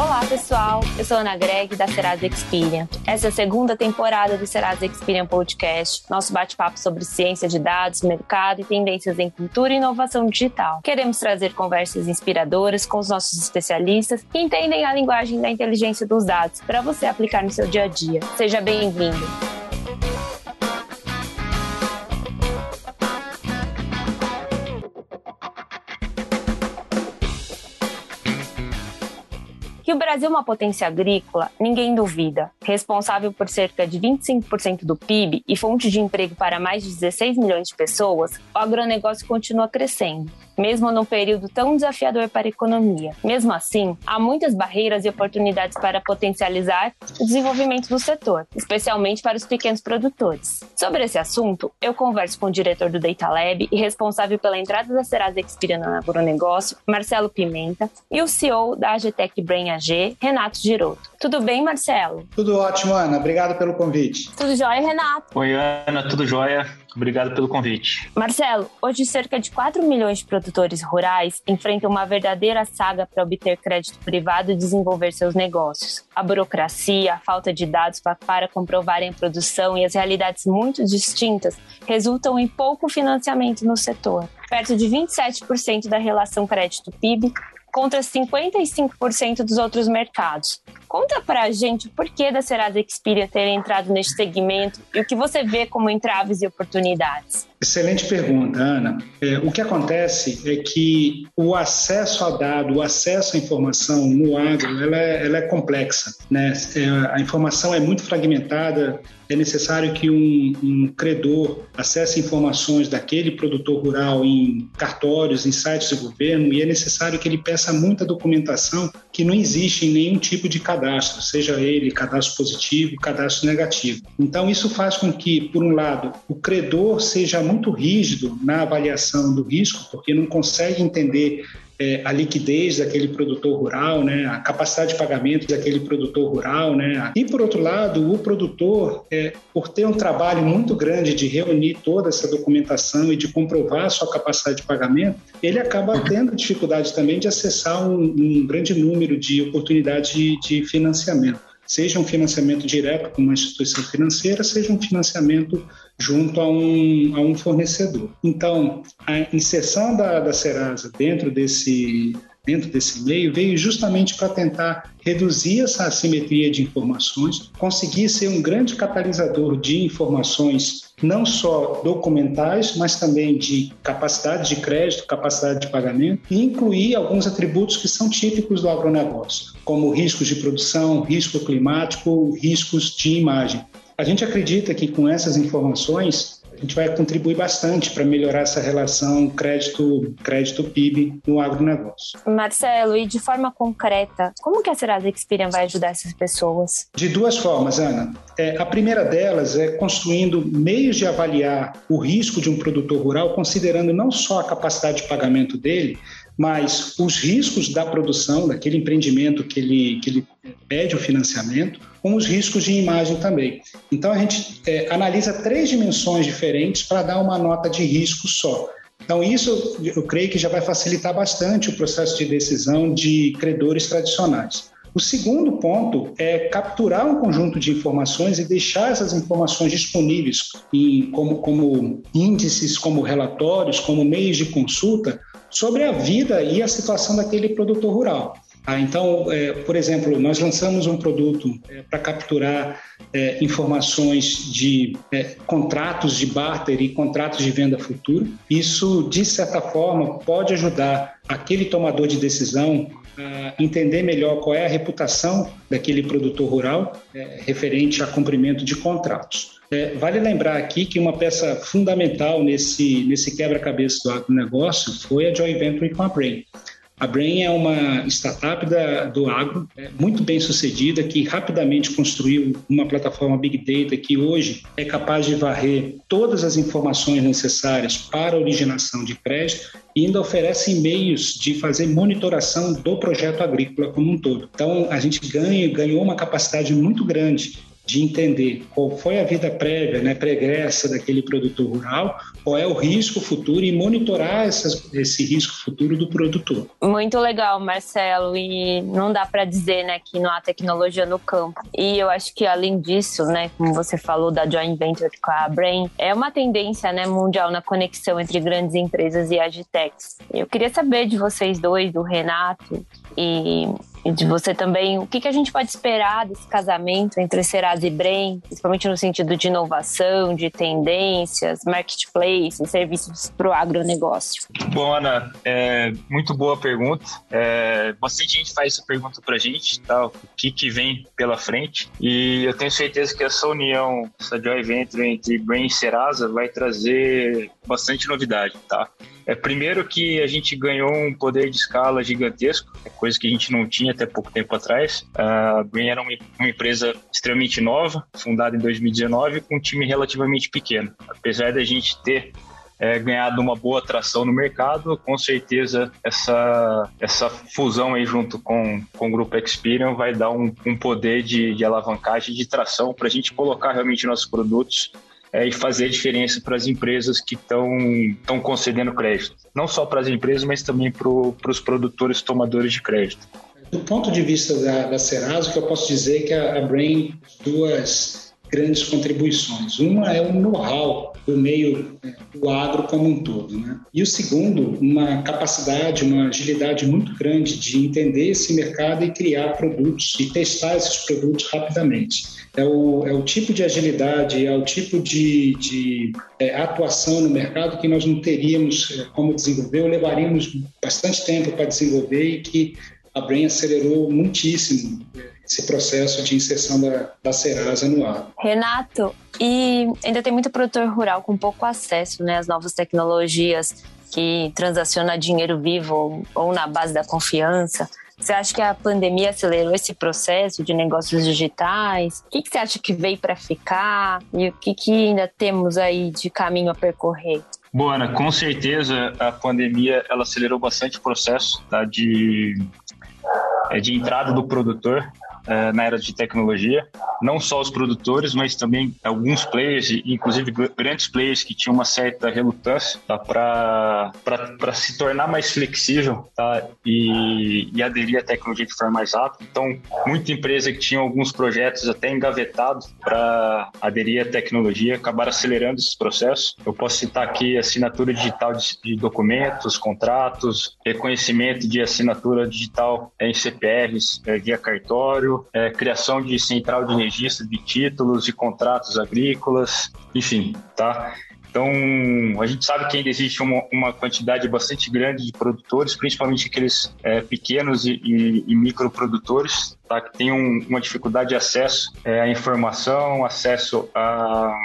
Olá, pessoal. Eu sou Ana Greg, da Serasa Experian. Essa é a segunda temporada do Serasa Experian Podcast, nosso bate-papo sobre ciência de dados, mercado e tendências em cultura e inovação digital. Queremos trazer conversas inspiradoras com os nossos especialistas que entendem a linguagem da inteligência dos dados para você aplicar no seu dia a dia. Seja bem-vindo. Que o Brasil é uma potência agrícola, ninguém duvida. Responsável por cerca de 25% do PIB e fonte de emprego para mais de 16 milhões de pessoas, o agronegócio continua crescendo mesmo num período tão desafiador para a economia. Mesmo assim, há muitas barreiras e oportunidades para potencializar o desenvolvimento do setor, especialmente para os pequenos produtores. Sobre esse assunto, eu converso com o diretor do Data Lab e responsável pela entrada da Serasa Experian no agronegócio, Marcelo Pimenta, e o CEO da Agtech Brain AG, Renato Giroto. Tudo bem, Marcelo? Tudo ótimo, Ana. Obrigado pelo convite. Tudo jóia, Renato? Oi, Ana. Tudo jóia? Obrigado pelo convite. Marcelo, hoje cerca de 4 milhões de produtores rurais enfrentam uma verdadeira saga para obter crédito privado e desenvolver seus negócios. A burocracia, a falta de dados para comprovarem a produção e as realidades muito distintas resultam em pouco financiamento no setor. Perto de 27% da relação crédito-PIB contra 55% dos outros mercados. Conta pra gente o porquê da Serasa Experian ter entrado neste segmento e o que você vê como entraves e oportunidades. Excelente pergunta, Ana. É, o que acontece é que o acesso a dado, o acesso à informação no agro, ela é, ela é complexa. Né? É, a informação é muito fragmentada, é necessário que um, um, credor acesse informações daquele produtor rural em cartórios, em sites do governo, e é necessário que ele peça muita documentação que não existe em nenhum tipo de cadastro, seja ele cadastro positivo, cadastro negativo. Então, isso faz com que, por um lado, o credor seja muito rígido na avaliação do risco, porque não consegue entender é, a liquidez daquele produtor rural, né, a capacidade de pagamento daquele produtor rural. Né. E, por outro lado, o produtor, é, por ter um trabalho muito grande de reunir toda essa documentação e de comprovar a sua capacidade de pagamento, ele acaba tendo dificuldade também de acessar um, um grande número de oportunidades de, de financiamento seja um financiamento direto com uma instituição financeira, seja um financiamento junto a um, a um fornecedor. Então, a inserção da, da Serasa dentro desse, dentro desse meio veio justamente para tentar reduzir essa assimetria de informações, conseguir ser um grande catalisador de informações não só documentais, mas também de capacidade de crédito, capacidade de pagamento e incluir alguns atributos que são típicos do agronegócio, como riscos de produção, risco climático, riscos de imagem. A gente acredita que com essas informações a gente vai contribuir bastante para melhorar essa relação crédito crédito PIB no agronegócio. Marcelo, e de forma concreta, como que a Serasa Experian vai ajudar essas pessoas? De duas formas, Ana. É, a primeira delas é construindo meios de avaliar o risco de um produtor rural, considerando não só a capacidade de pagamento dele, mas os riscos da produção, daquele empreendimento que ele, que ele pede o financiamento, com os riscos de imagem também. Então, a gente é, analisa três dimensões diferentes para dar uma nota de risco só. Então, isso eu creio que já vai facilitar bastante o processo de decisão de credores tradicionais. O segundo ponto é capturar um conjunto de informações e deixar essas informações disponíveis em, como, como índices, como relatórios, como meios de consulta, sobre a vida e a situação daquele produtor rural. Ah, então, é, por exemplo, nós lançamos um produto é, para capturar é, informações de é, contratos de barter e contratos de venda futura. Isso, de certa forma, pode ajudar aquele tomador de decisão a entender melhor qual é a reputação daquele produtor rural é, referente a cumprimento de contratos. É, vale lembrar aqui que uma peça fundamental nesse, nesse quebra-cabeça do agronegócio foi a joint venture com a Brain. A Brain é uma startup da, do agro, é, muito bem sucedida, que rapidamente construiu uma plataforma Big Data que hoje é capaz de varrer todas as informações necessárias para a originação de crédito e ainda oferece meios de fazer monitoração do projeto agrícola como um todo. Então, a gente ganha, ganhou uma capacidade muito grande de entender qual foi a vida prévia, né, pregressa daquele produtor rural, qual é o risco futuro e monitorar esse risco futuro do produtor. Muito legal, Marcelo, e não dá para dizer né, que não há tecnologia no campo. E eu acho que além disso, né, como você falou da joint venture com a Brain, é uma tendência né, mundial na conexão entre grandes empresas e agitecs. Eu queria saber de vocês dois, do Renato e e de você também, o que, que a gente pode esperar desse casamento entre Serasa e Brem, principalmente no sentido de inovação, de tendências, marketplace, serviços para o agronegócio? Bom, Ana, é, muito boa pergunta. É, bastante gente faz essa pergunta para a gente, tá? o que, que vem pela frente, e eu tenho certeza que essa união, essa joint venture entre Brem e Serasa vai trazer bastante novidade, tá? É, primeiro que a gente ganhou um poder de escala gigantesco, é coisa que a gente não tinha até pouco tempo atrás. A Green era uma, uma empresa extremamente nova, fundada em 2019, com um time relativamente pequeno. Apesar da gente ter é, ganhado uma boa atração no mercado, com certeza essa, essa fusão aí junto com, com o grupo Experian vai dar um, um poder de, de alavancagem, de tração para a gente colocar realmente nossos produtos é, e fazer a diferença para as empresas que estão concedendo crédito. Não só para as empresas, mas também para os produtores tomadores de crédito. Do ponto de vista da, da Serasa, o que eu posso dizer é que a, a Brain duas grandes contribuições. Uma é o know-how do meio é, do agro como um todo, né? E o segundo, uma capacidade, uma agilidade muito grande de entender esse mercado e criar produtos e testar esses produtos rapidamente é o, é o tipo de agilidade, é o tipo de, de é, atuação no mercado que nós não teríamos é, como desenvolver, ou levaríamos bastante tempo para desenvolver e que a Brain acelerou muitíssimo é, esse processo de inserção da, da Serasa no ar. Renato, e ainda tem muito produtor rural com pouco acesso né, às novas tecnologias que transaciona dinheiro vivo ou na base da confiança. Você acha que a pandemia acelerou esse processo de negócios digitais? O que, que você acha que veio para ficar? E o que, que ainda temos aí de caminho a percorrer? Bom, Ana, com certeza a pandemia ela acelerou bastante o processo tá, de, é, de entrada do produtor é, na era de tecnologia. Não só os produtores, mas também alguns players, inclusive grandes players que tinham uma certa relutância tá, para se tornar mais flexível tá, e, e aderir à tecnologia de forma mais rápida. Então, muita empresa que tinha alguns projetos até engavetados para aderir à tecnologia acabaram acelerando esses processos. Eu posso citar aqui assinatura digital de, de documentos, contratos, reconhecimento de assinatura digital em CPRs é, via cartório, é, criação de central de registro de títulos e contratos agrícolas, enfim, tá? Então, a gente sabe que ainda existe uma, uma quantidade bastante grande de produtores, principalmente aqueles é, pequenos e, e, e, microprodutores, tá? que têm um, uma dificuldade de acesso é, à informação, acesso a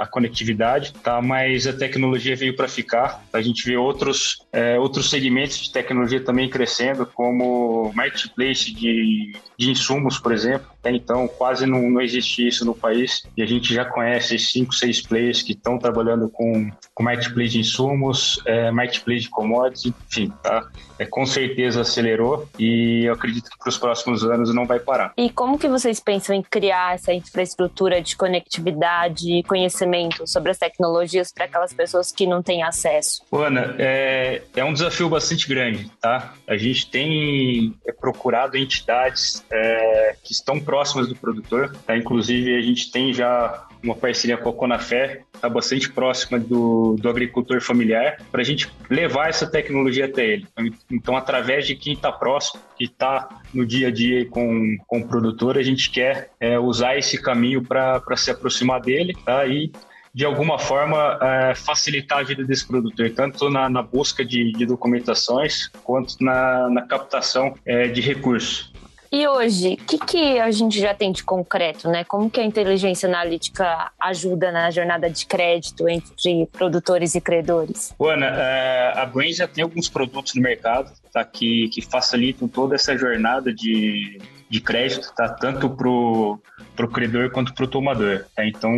a conectividade, tá? Mas a tecnologia veio para ficar. A gente vê outros é, outros segmentos de tecnologia também crescendo, como marketplace de, de insumos, por exemplo. Até então, quase não, não existia isso no país e a gente já conhece cinco, seis players que estão trabalhando com, com marketplace de insumos, é, marketplace de commodities, enfim, tá? É, com certeza acelerou e eu acredito que para os próximos anos não vai parar. E como que vocês pensam em criar essa infraestrutura de conectividade e conhecimento sobre as tecnologias para aquelas pessoas que não têm acesso? Ana, é, é um desafio bastante grande, tá? A gente tem procurado entidades é, que estão próximas do produtor. Tá? Inclusive, a gente tem já uma parceria com a Conafé, está bastante próxima do, do agricultor familiar, para a gente levar essa tecnologia até ele. Então, através de quem está próximo, que está no dia a dia com, com o produtor, a gente quer é, usar esse caminho para se aproximar dele tá? e de alguma forma é, facilitar a vida desse produtor, tanto na, na busca de, de, documentações quanto na, na captação é, de recursos. E hoje, o que, que a gente já tem de concreto, né? Como que a inteligência analítica ajuda na jornada de crédito entre produtores e credores? Ana, é, a Brain já tem alguns produtos no mercado tá, que, que facilitam toda essa jornada de, de crédito, tá? tanto para o credor quanto para o tomador. Tá? Então,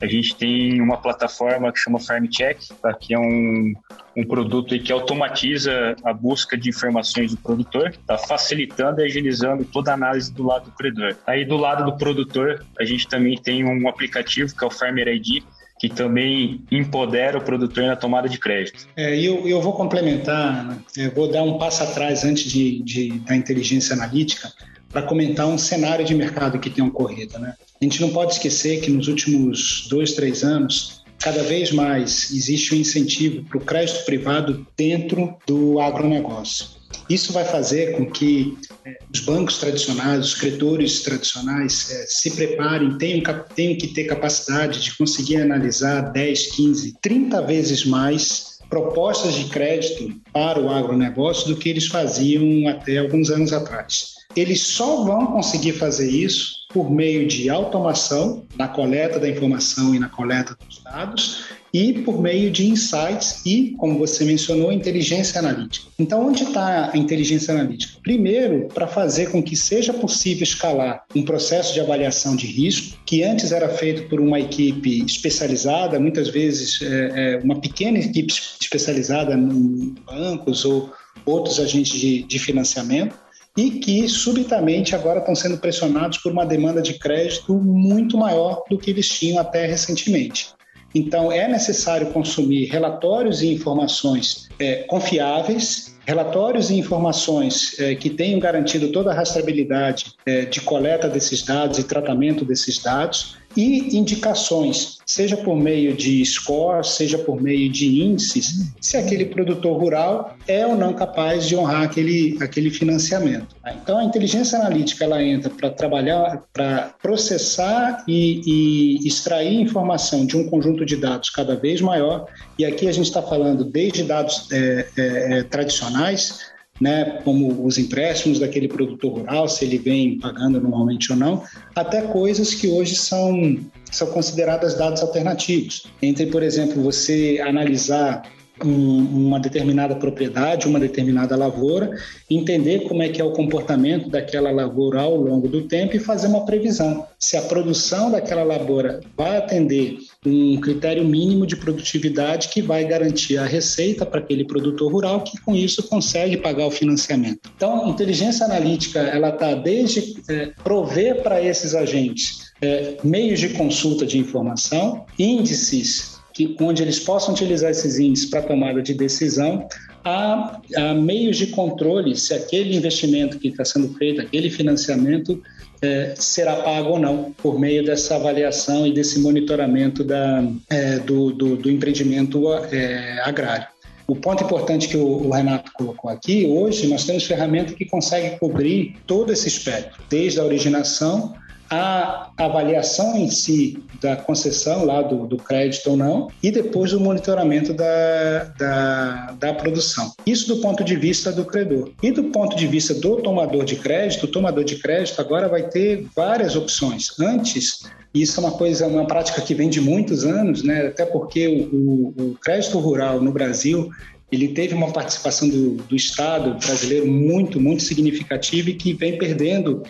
a gente tem uma plataforma que chama FarmCheck, tá? que é um, um produto que automatiza a busca de informações do produtor, tá? facilitando e agilizando toda a análise do lado do credor. Aí do lado do produtor, a gente também tem um aplicativo que é o Farmer ID, que também empodera o produtor na tomada de crédito. É, eu, eu vou complementar, né? eu vou dar um passo atrás antes de, de da inteligência analítica para comentar um cenário de mercado que tem ocorrido. Né? A gente não pode esquecer que nos últimos dois, três anos, cada vez mais existe um incentivo para o crédito privado dentro do agronegócio. Isso vai fazer com que é, os bancos tradicionais, os credores tradicionais é, se preparem, tenham, tenham que ter capacidade de conseguir analisar 10, 15, 30 vezes mais propostas de crédito para o agronegócio do que eles faziam até alguns anos atrás. Eles só vão conseguir fazer isso por meio de automação na coleta da informação e na coleta dos dados e por meio de insights e, como você mencionou, inteligência analítica. Então, onde está a inteligência analítica? Primeiro, para fazer com que seja possível escalar um processo de avaliação de risco, que antes era feito por uma equipe especializada, muitas vezes é, é uma pequena equipe especializada em bancos ou outros agentes de, de financiamento, e que subitamente agora estão sendo pressionados por uma demanda de crédito muito maior do que eles tinham até recentemente. Então, é necessário consumir relatórios e informações é, confiáveis, relatórios e informações é, que tenham garantido toda a rastreabilidade é, de coleta desses dados e tratamento desses dados e indicações, seja por meio de scores, seja por meio de índices, se aquele produtor rural é ou não capaz de honrar aquele, aquele financiamento. Então, a inteligência analítica ela entra para trabalhar, para processar e, e extrair informação de um conjunto de dados cada vez maior, e aqui a gente está falando desde dados é, é tradicionais, né, como os empréstimos daquele produtor rural, se ele vem pagando normalmente ou não, até coisas que hoje são, são consideradas dados alternativos. Entre, por exemplo, você analisar um, uma determinada propriedade, uma determinada lavoura, entender como é que é o comportamento daquela lavoura ao longo do tempo e fazer uma previsão. Se a produção daquela lavoura vai atender um critério mínimo de produtividade que vai garantir a receita para aquele produtor rural que com isso consegue pagar o financiamento. Então, inteligência analítica ela está desde é, prover para esses agentes é, meios de consulta de informação, índices que, onde eles possam utilizar esses índices para tomada de decisão, há, há, meios de controle se aquele investimento que está sendo feito, aquele financiamento, é, será pago ou não, por meio dessa avaliação e desse monitoramento da, é, do, do, do, empreendimento é, agrário. O ponto importante que o, Renato colocou aqui, hoje nós temos ferramentas que conseguem cobrir todo esse espectro, desde a originação a avaliação em si da concessão lá do, do crédito ou não e depois o monitoramento da, da, da, produção. Isso do ponto de vista do credor. E do ponto de vista do tomador de crédito, o tomador de crédito agora vai ter várias opções. Antes, isso é uma coisa, uma prática que vem de muitos anos, né? até porque o, o, o crédito rural no Brasil ele teve uma participação do, do Estado brasileiro muito, muito significativa e que vem perdendo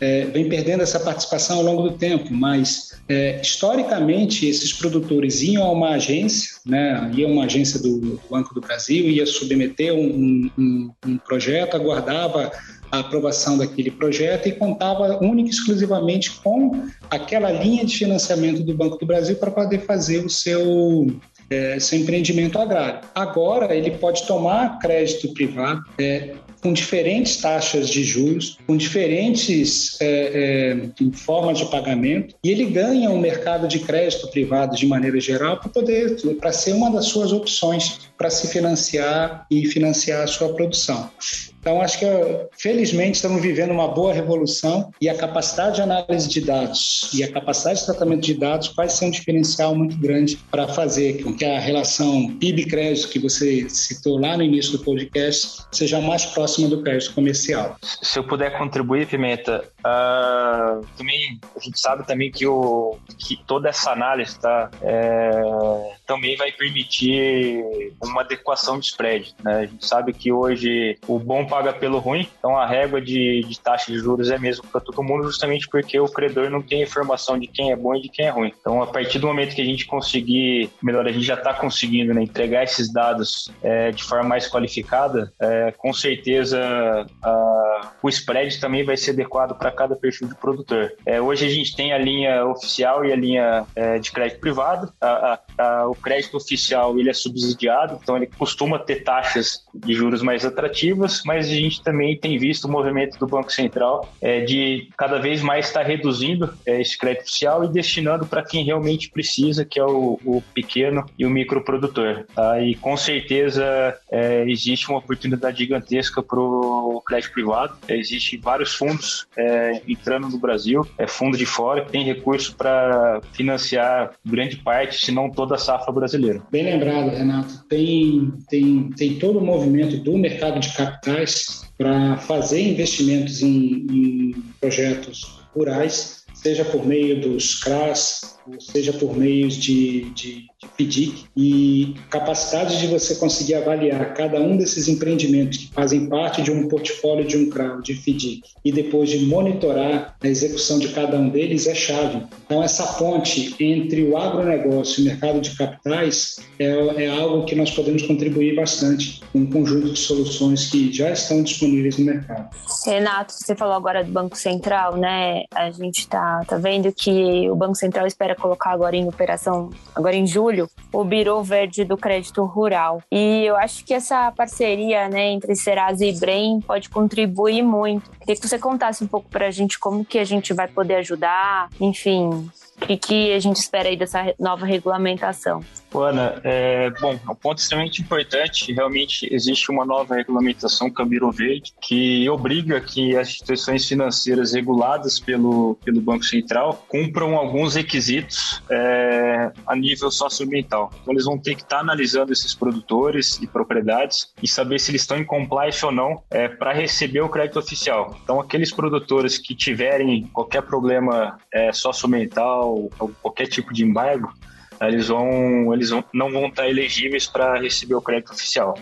é, vem perdendo essa participação ao longo do tempo, mas é, historicamente esses produtores iam a uma agência, né, ia uma agência do Banco do Brasil, ia submeter um, um, um projeto, aguardava a aprovação daquele projeto e contava única e exclusivamente com aquela linha de financiamento do Banco do Brasil para poder fazer o seu é, seu empreendimento agrário. Agora ele pode tomar crédito privado, é, com diferentes taxas de juros, com diferentes é, é, formas de pagamento, e ele ganha um mercado de crédito privado de maneira geral para poder, para ser uma das suas opções para se financiar e financiar a sua produção. Então, acho que, felizmente, estamos vivendo uma boa revolução e a capacidade de análise de dados e a capacidade de tratamento de dados vai ser um diferencial muito grande para fazer com que a relação PIB-crédito que você citou lá no início do podcast seja mais próxima próxima do crédito comercial. Se eu puder contribuir, Pimenta, uh, também a gente sabe também que, o, que toda essa análise tá, é, também vai permitir uma adequação de spread. Né? A gente sabe que hoje o bom paga pelo ruim, então a régua de, de taxa de juros é mesmo para todo mundo, justamente porque o credor não tem informação de quem é bom e de quem é ruim. Então, a partir do momento que a gente conseguir, melhor, a gente já está conseguindo né, entregar esses dados é, de forma mais qualificada, é, com certeza a, o spread também vai ser adequado para cada perfil de produtor. É, hoje a gente tem a linha oficial e a linha é, de crédito privado. A, a, o crédito oficial ele é subsidiado, então ele costuma ter taxas de juros mais atrativas, mas a gente também tem visto o movimento do Banco Central é, de cada vez mais estar reduzindo é, esse crédito oficial e destinando para quem realmente precisa, que é o, o pequeno e o microprodutor. Tá? E com certeza é, existe uma oportunidade gigantesca para o crédito privado. É, Existem vários fundos é, entrando no Brasil, é fundo de fora, que tem recurso para financiar grande parte, se não toda a safra brasileira. Bem lembrado, Renato. Tem, tem, tem todo o movimento do mercado de capitais para fazer investimentos em, em projetos rurais, seja por meio dos CRAS, ou seja por meios de, de, de FDIC, e capacidade de você conseguir avaliar cada um desses empreendimentos que fazem parte de um portfólio de um CRA, de FDIC, e depois de monitorar a execução de cada um deles é chave. Então, essa ponte entre o agronegócio e o mercado de capitais é, é algo que nós podemos contribuir bastante com um conjunto de soluções que já estão disponíveis no mercado. Renato, você falou agora do Banco Central, né? A gente está tá vendo que o Banco Central espera colocar agora em operação, agora em julho, o Biro Verde do Crédito Rural. E eu acho que essa parceria né, entre Serasa e Brem pode contribuir muito. Queria que você contasse um pouco para a gente como que a gente vai poder ajudar, enfim, o que, que a gente espera aí dessa nova regulamentação? Ana, é, bom, é um ponto extremamente importante. Realmente existe uma nova regulamentação Cambiro Verde que obriga que as instituições financeiras reguladas pelo, pelo Banco Central cumpram alguns requisitos é, a nível socioambiental. Então, eles vão ter que estar analisando esses produtores e propriedades e saber se eles estão em compliance ou não é, para receber o crédito oficial. Então, aqueles produtores que tiverem qualquer problema é, socioambiental qualquer tipo de embargo, eles vão, eles vão, não vão estar elegíveis para receber o crédito oficial.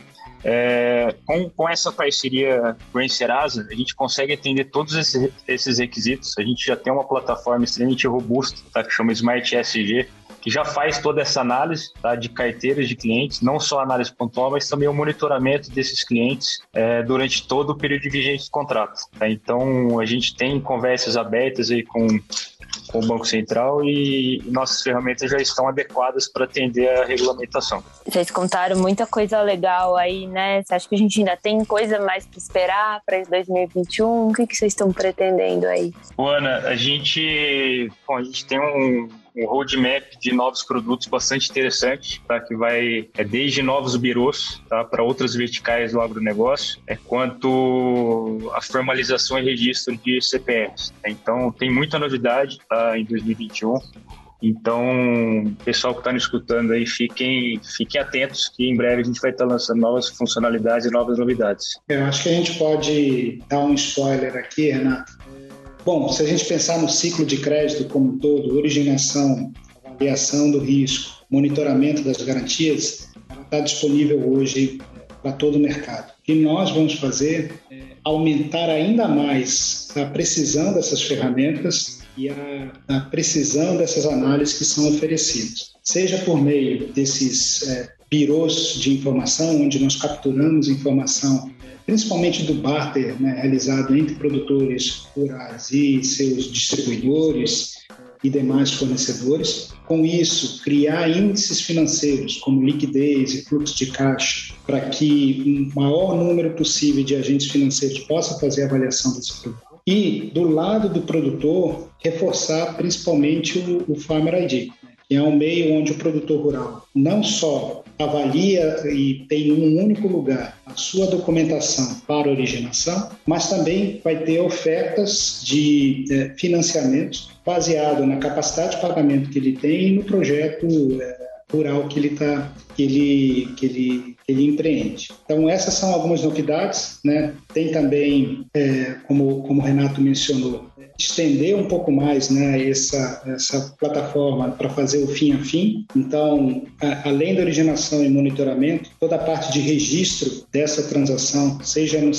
É, com, com essa parceria a Serasa, a gente consegue atender todos esses, esses requisitos. A gente já tem uma plataforma extremamente robusta, tá, que chama Smart SG, que já faz toda essa análise tá, de carteiras de clientes, não só análise pontual, mas também o monitoramento desses clientes é, durante todo o período de vigência do contrato. Tá? Então, a gente tem conversas abertas aí com com o Banco Central e nossas ferramentas já estão adequadas para atender a regulamentação. Vocês contaram muita coisa legal aí, né? Você acha que a gente ainda tem coisa mais para esperar para 2021? O que, que vocês estão pretendendo aí? Ana, a gente, bom, a gente tem um, um roadmap de novos produtos bastante interessante, tá? que vai é desde novos birôs tá? para outras verticais do agronegócio, é quanto a formalização e registro de CPFs. Tá? Então, tem muita novidade tá? em 2021. Então, pessoal que está nos escutando aí, fiquem, fiquem atentos que em breve a gente vai estar tá lançando novas funcionalidades e novas novidades. Eu acho que a gente pode dar um spoiler aqui, Renato. Bom, se a gente pensar no ciclo de crédito como um todo, originação, avaliação do risco, monitoramento das garantias, ela está disponível hoje para todo o mercado. O que nós vamos fazer é aumentar ainda mais a precisão dessas ferramentas e a, a precisão dessas análises que são oferecidas, seja por meio desses é, birôs de informação, onde nós capturamos informação principalmente do barter né, realizado entre produtores rurais e seus distribuidores e demais fornecedores. Com isso, criar índices financeiros como liquidez e fluxo de caixa para que um maior número possível de agentes financeiros possa fazer a avaliação desse produto. E, do lado do produtor, reforçar principalmente o, o Farmer ID, que é um meio onde o produtor rural não só avalia e tem um único lugar a sua documentação para originação, mas também vai ter ofertas de financiamento baseado na capacidade de pagamento que ele tem e no projeto é, rural que ele está que ele, que ele, ele empreende. Então essas são algumas novidades, né? Tem também, é, como como o Renato mencionou, estender um pouco mais né, essa, essa plataforma para fazer o fim a fim. Então, a, além da originação e monitoramento, toda a parte de registro dessa transação, seja, no,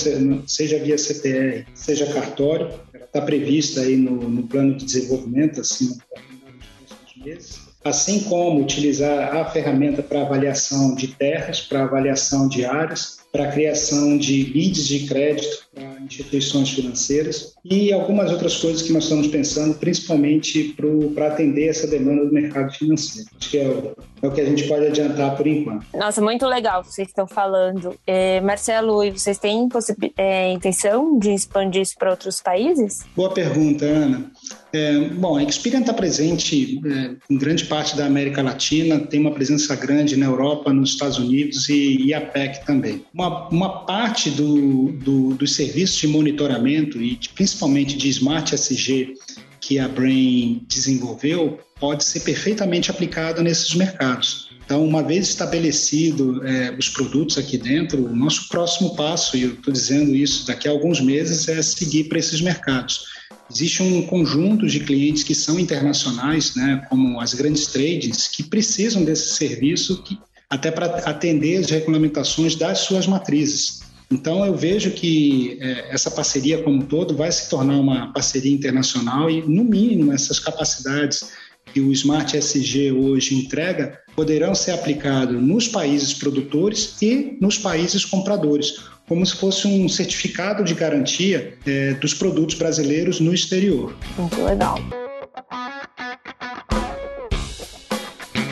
seja via CPR, seja cartório, está prevista aí no, no, plano de desenvolvimento, assim, nos meses assim como utilizar a ferramenta para avaliação de terras, para avaliação de áreas, para criação de leads de crédito para instituições financeiras e algumas outras coisas que nós estamos pensando, principalmente para atender essa demanda do mercado financeiro. Acho que é o, é o que a gente pode adiantar por enquanto. Nossa, muito legal vocês estão falando. É, Marcelo, e vocês têm é, intenção de expandir isso para outros países? Boa pergunta, Ana. É, bom, a Experian está presente é, em grande parte da América Latina, tem uma presença grande na Europa, nos Estados Unidos e, e PEC também. Uma, uma parte do, do, dos serviços de monitoramento e de, principalmente de Smart SG que a Brain desenvolveu pode ser perfeitamente aplicado nesses mercados. Então, uma vez estabelecido é, os produtos aqui dentro, o nosso próximo passo, e eu estou dizendo isso daqui a alguns meses, é seguir para esses mercados Existe um conjunto de clientes que são internacionais, né, como as grandes trades, que precisam desse serviço que, até para atender as regulamentações das suas matrizes. Então, eu vejo que é, essa parceria como um todo vai se tornar uma parceria internacional e, no mínimo, essas capacidades que o Smart SG hoje entrega poderão ser aplicados nos países produtores e nos países compradores, como se fosse um certificado de garantia é, dos produtos brasileiros no exterior. Muito legal.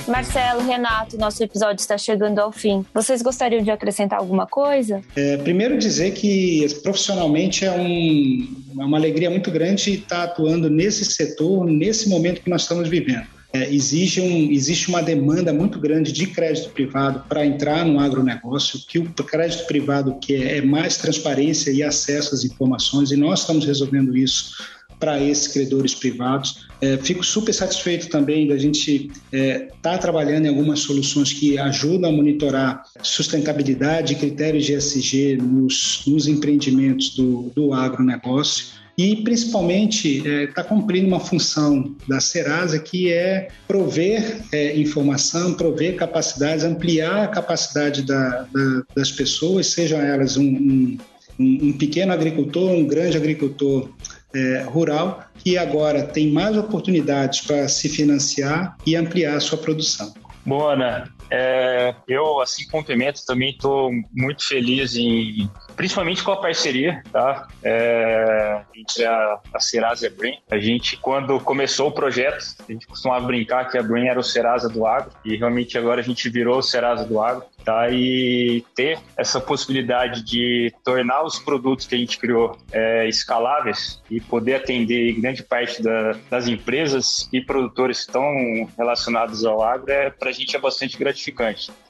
Marcelo, Renato, nosso episódio está chegando ao fim. Vocês gostariam de acrescentar alguma coisa? É, primeiro dizer que profissionalmente é, um, é uma alegria muito grande estar atuando nesse setor, nesse momento que nós estamos vivendo é, exige um, existe uma demanda muito grande de crédito privado para entrar no agronegócio, que o crédito privado que é, é mais transparência e acesso às informações, e nós estamos resolvendo isso para esses credores privados. É, fico super satisfeito também da gente estar é, tá trabalhando em algumas soluções que ajudam a monitorar sustentabilidade e critérios de ESG nos, nos empreendimentos do, do agronegócio e principalmente está é, tá cumprindo uma função da Serasa que é prover é, informação, prover capacidades, ampliar a capacidade da, da, das pessoas, sejam elas um, um, um, pequeno agricultor, um grande agricultor é, rural, que agora tem mais oportunidades para se financiar e ampliar a sua produção. Boa, Ana. É, eu, assim, complemento, também estou muito feliz em principalmente com a parceria, tá? É, entre a, a Serasa e a Brain. A gente, quando começou o projeto, a gente costumava brincar que a Brain era o Serasa do agro, e realmente agora a gente virou o Serasa do agro, tá? E ter essa possibilidade de tornar os produtos que a gente criou é, escaláveis e poder atender grande parte da, das empresas e produtores que estão relacionados ao agro, é, para a gente é bastante gratificante.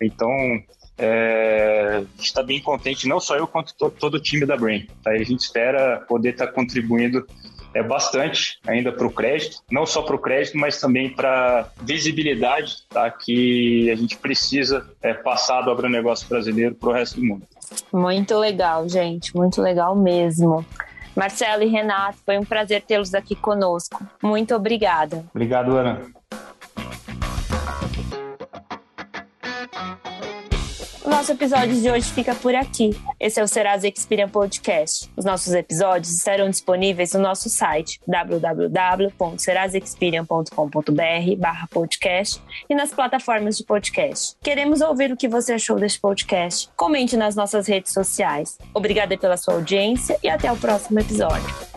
Então, é, está bem contente, não só eu, quanto to, todo o time da Brain. Tá? A gente espera poder estar tá contribuindo é, bastante ainda para o crédito, não só para o crédito, mas também para visibilidade tá? que a gente precisa é, passar do agronegócio brasileiro para o resto do mundo. Muito legal, gente, muito legal mesmo. Marcelo e Renato, foi um prazer tê-los aqui conosco. Muito obrigada. Obrigado, Ana. Nosso episódio de hoje fica por aqui. Esse é o Serasa Experian Podcast. Os nossos episódios estarão disponíveis no nosso site www.serasexperian.com.br podcast e nas plataformas de podcast. Queremos ouvir o que você achou deste podcast. Comente nas nossas redes sociais. Obrigada pela sua audiência e até o próximo episódio.